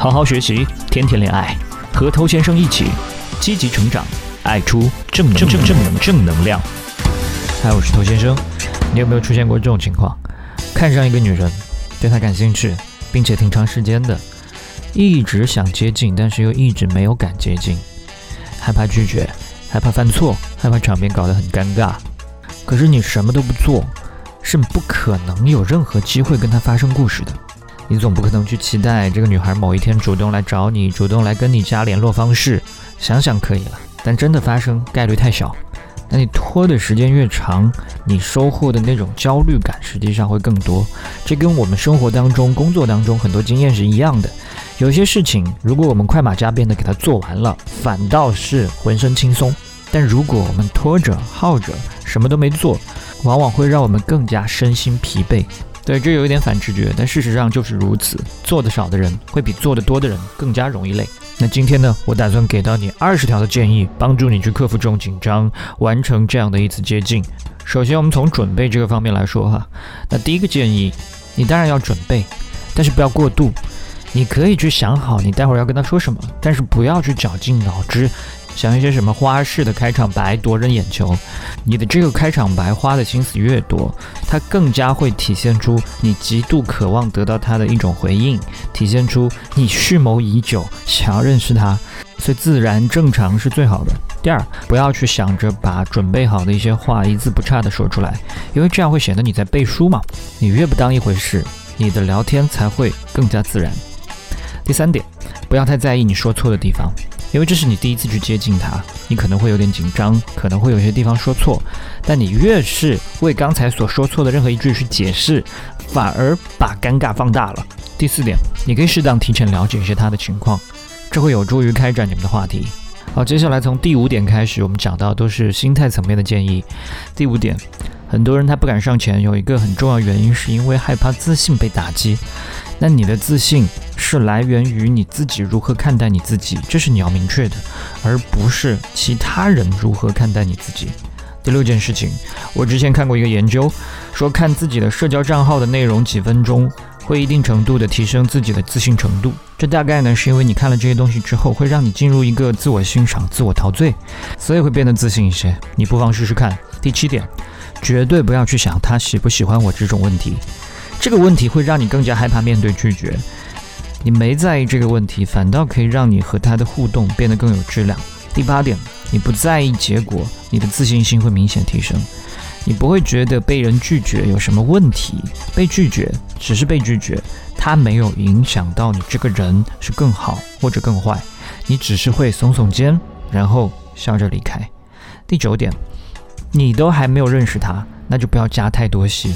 好好学习，天天恋爱，和头先生一起积极成长，爱出正正正正能正能量。嗨，我是头先生。你有没有出现过这种情况？看上一个女人，对她感兴趣，并且挺长时间的，一直想接近，但是又一直没有敢接近，害怕拒绝，害怕犯错，害怕场面搞得很尴尬。可是你什么都不做，是不可能有任何机会跟她发生故事的。你总不可能去期待这个女孩某一天主动来找你，主动来跟你加联络方式。想想可以了，但真的发生概率太小。那你拖的时间越长，你收获的那种焦虑感实际上会更多。这跟我们生活当中、工作当中很多经验是一样的。有些事情，如果我们快马加鞭的给它做完了，反倒是浑身轻松；但如果我们拖着、耗着，什么都没做，往往会让我们更加身心疲惫。对，这有一点反直觉，但事实上就是如此。做的少的人会比做的多的人更加容易累。那今天呢，我打算给到你二十条的建议，帮助你去克服这种紧张，完成这样的一次接近。首先，我们从准备这个方面来说哈。那第一个建议，你当然要准备，但是不要过度。你可以去想好你待会儿要跟他说什么，但是不要去绞尽脑汁。想一些什么花式的开场白夺人眼球，你的这个开场白花的心思越多，它更加会体现出你极度渴望得到他的一种回应，体现出你蓄谋已久，想要认识他，所以自然正常是最好的。第二，不要去想着把准备好的一些话一字不差的说出来，因为这样会显得你在背书嘛。你越不当一回事，你的聊天才会更加自然。第三点，不要太在意你说错的地方。因为这是你第一次去接近他，你可能会有点紧张，可能会有些地方说错，但你越是为刚才所说错的任何一句去解释，反而把尴尬放大了。第四点，你可以适当提前了解一些他的情况，这会有助于开展你们的话题。好，接下来从第五点开始，我们讲到都是心态层面的建议。第五点，很多人他不敢上前，有一个很重要原因，是因为害怕自信被打击。那你的自信是来源于你自己如何看待你自己，这是你要明确的，而不是其他人如何看待你自己。第六件事情，我之前看过一个研究，说看自己的社交账号的内容几分钟，会一定程度的提升自己的自信程度。这大概呢是因为你看了这些东西之后，会让你进入一个自我欣赏、自我陶醉，所以会变得自信一些。你不妨试试看。第七点，绝对不要去想他喜不喜欢我这种问题。这个问题会让你更加害怕面对拒绝，你没在意这个问题，反倒可以让你和他的互动变得更有质量。第八点，你不在意结果，你的自信心会明显提升，你不会觉得被人拒绝有什么问题，被拒绝只是被拒绝，它没有影响到你这个人是更好或者更坏，你只是会耸耸肩，然后笑着离开。第九点，你都还没有认识他，那就不要加太多戏。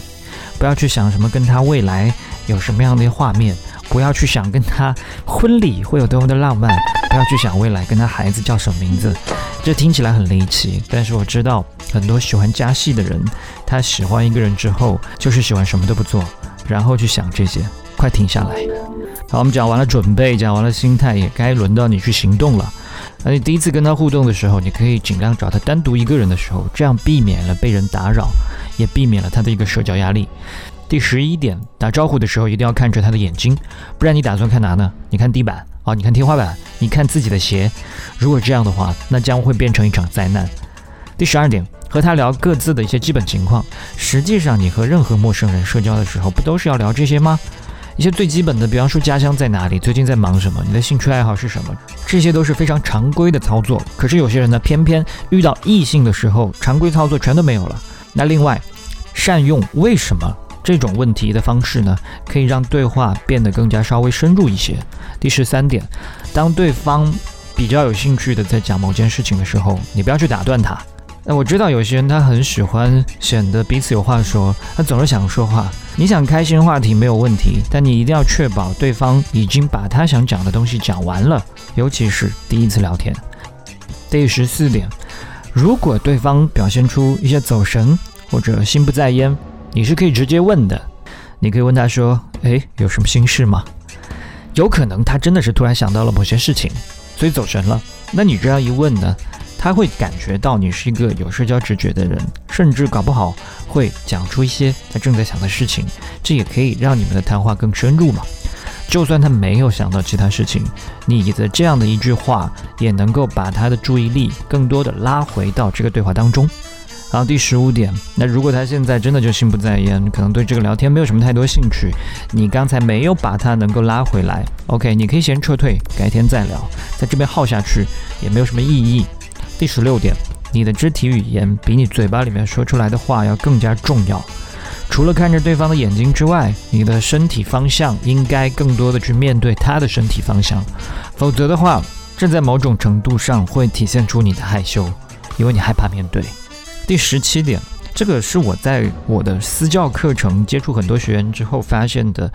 不要去想什么跟他未来有什么样的画面，不要去想跟他婚礼会有多么的浪漫，不要去想未来跟他孩子叫什么名字。这听起来很离奇，但是我知道很多喜欢加戏的人，他喜欢一个人之后就是喜欢什么都不做，然后去想这些。快停下来！好，我们讲完了准备，讲完了心态，也该轮到你去行动了。而你第一次跟他互动的时候，你可以尽量找他单独一个人的时候，这样避免了被人打扰，也避免了他的一个社交压力。第十一点，打招呼的时候一定要看着他的眼睛，不然你打算看哪呢？你看地板啊？你看天花板？你看自己的鞋？如果这样的话，那将会变成一场灾难。第十二点，和他聊各自的一些基本情况。实际上，你和任何陌生人社交的时候，不都是要聊这些吗？一些最基本的，比方说家乡在哪里，最近在忙什么，你的兴趣爱好是什么，这些都是非常常规的操作。可是有些人呢，偏偏遇到异性的时候，常规操作全都没有了。那另外，善用为什么这种问题的方式呢，可以让对话变得更加稍微深入一些。第十三点，当对方比较有兴趣的在讲某件事情的时候，你不要去打断他。那我知道有些人他很喜欢显得彼此有话说，他总是想说话。你想开心话题没有问题，但你一定要确保对方已经把他想讲的东西讲完了，尤其是第一次聊天。第十四点，如果对方表现出一些走神或者心不在焉，你是可以直接问的。你可以问他说：“诶，有什么心事吗？”有可能他真的是突然想到了某些事情，所以走神了。那你这样一问呢？他会感觉到你是一个有社交直觉的人，甚至搞不好会讲出一些他正在想的事情，这也可以让你们的谈话更深入嘛。就算他没有想到其他事情，你的这样的一句话也能够把他的注意力更多的拉回到这个对话当中。好，第十五点，那如果他现在真的就心不在焉，可能对这个聊天没有什么太多兴趣，你刚才没有把他能够拉回来，OK，你可以先撤退，改天再聊，在这边耗下去也没有什么意义。第十六点，你的肢体语言比你嘴巴里面说出来的话要更加重要。除了看着对方的眼睛之外，你的身体方向应该更多的去面对他的身体方向，否则的话，这在某种程度上会体现出你的害羞，因为你害怕面对。第十七点，这个是我在我的私教课程接触很多学员之后发现的，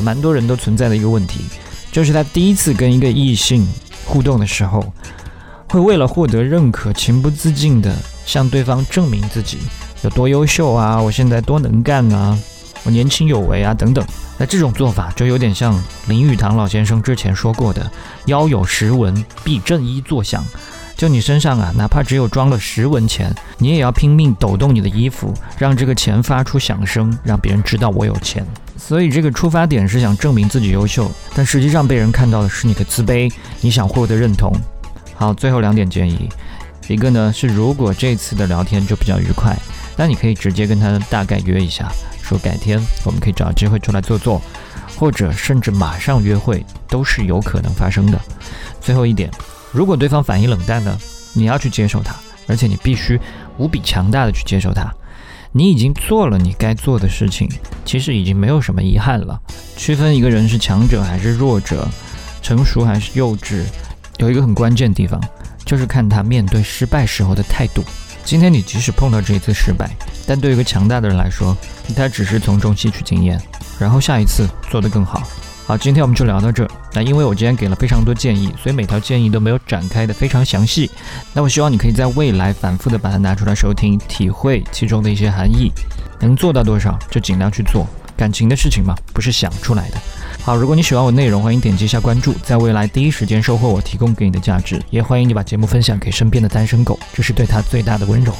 蛮多人都存在的一个问题，就是他第一次跟一个异性互动的时候，会为了获得认可，情不自禁的向对方证明自己有多优秀啊，我现在多能干啊，我年轻有为啊等等。那这种做法就有点像林语堂老先生之前说过的“腰有十文，必正衣作响”。就你身上啊，哪怕只有装了十文钱，你也要拼命抖动你的衣服，让这个钱发出响声，让别人知道我有钱。所以这个出发点是想证明自己优秀，但实际上被人看到的是你的自卑，你想获得认同。好，最后两点建议，一个呢是如果这次的聊天就比较愉快，那你可以直接跟他大概约一下，说改天我们可以找机会出来坐坐，或者甚至马上约会都是有可能发生的。最后一点。如果对方反应冷淡呢？你要去接受他，而且你必须无比强大的去接受他。你已经做了你该做的事情，其实已经没有什么遗憾了。区分一个人是强者还是弱者，成熟还是幼稚，有一个很关键的地方，就是看他面对失败时候的态度。今天你即使碰到这一次失败，但对于一个强大的人来说，他只是从中吸取经验，然后下一次做得更好。好，今天我们就聊到这。那因为我今天给了非常多建议，所以每条建议都没有展开的非常详细。那我希望你可以在未来反复的把它拿出来收听，体会其中的一些含义。能做到多少就尽量去做。感情的事情嘛，不是想出来的。好，如果你喜欢我内容，欢迎点击一下关注，在未来第一时间收获我提供给你的价值。也欢迎你把节目分享给身边的单身狗，这是对他最大的温柔。